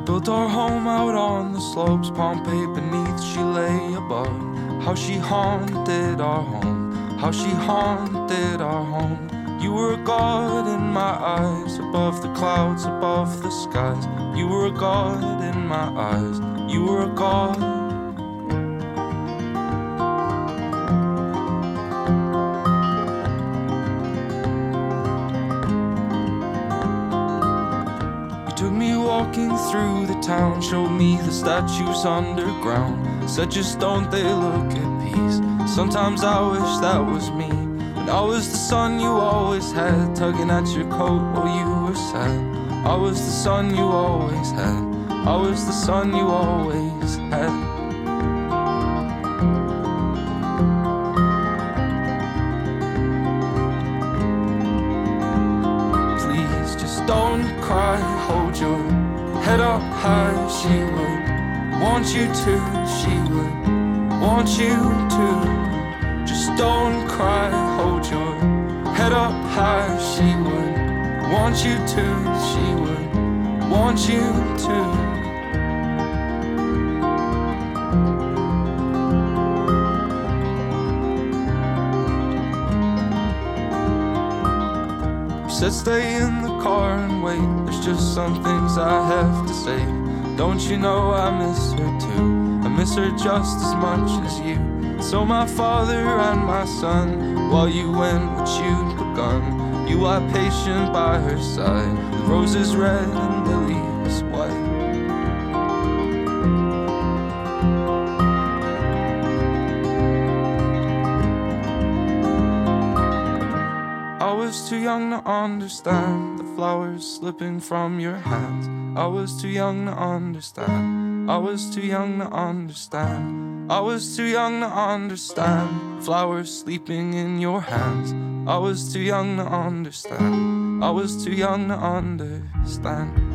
We built our home out on the slopes, Pompeii beneath, she lay above. How she haunted our home, how she haunted our home. You were a god in my eyes, above the clouds, above the skies. You were a god in my eyes, you were a god. Through the town, showed me the statues underground. Such just don't they look at peace? Sometimes I wish that was me. And I was the son you always had, tugging at your coat while you were sad. I was the son you always had. I was the son you always had. Please just don't cry, hold your head up high, she would want you to, she would want you to. Just don't cry, hold your head up high, she would want you to, she would want you to. Said stay in the car and wait. There's just some things I have to say. Don't you know I miss her too? I miss her just as much as you. So my father and my son, while you went what you'd begun, you are patient by her side. The roses red and the leaves was too young to understand the flowers slipping from your hands. I was too young to understand. I was too young to understand. I was too young to understand flowers sleeping in your hands. I was too young to understand. I was too young to understand.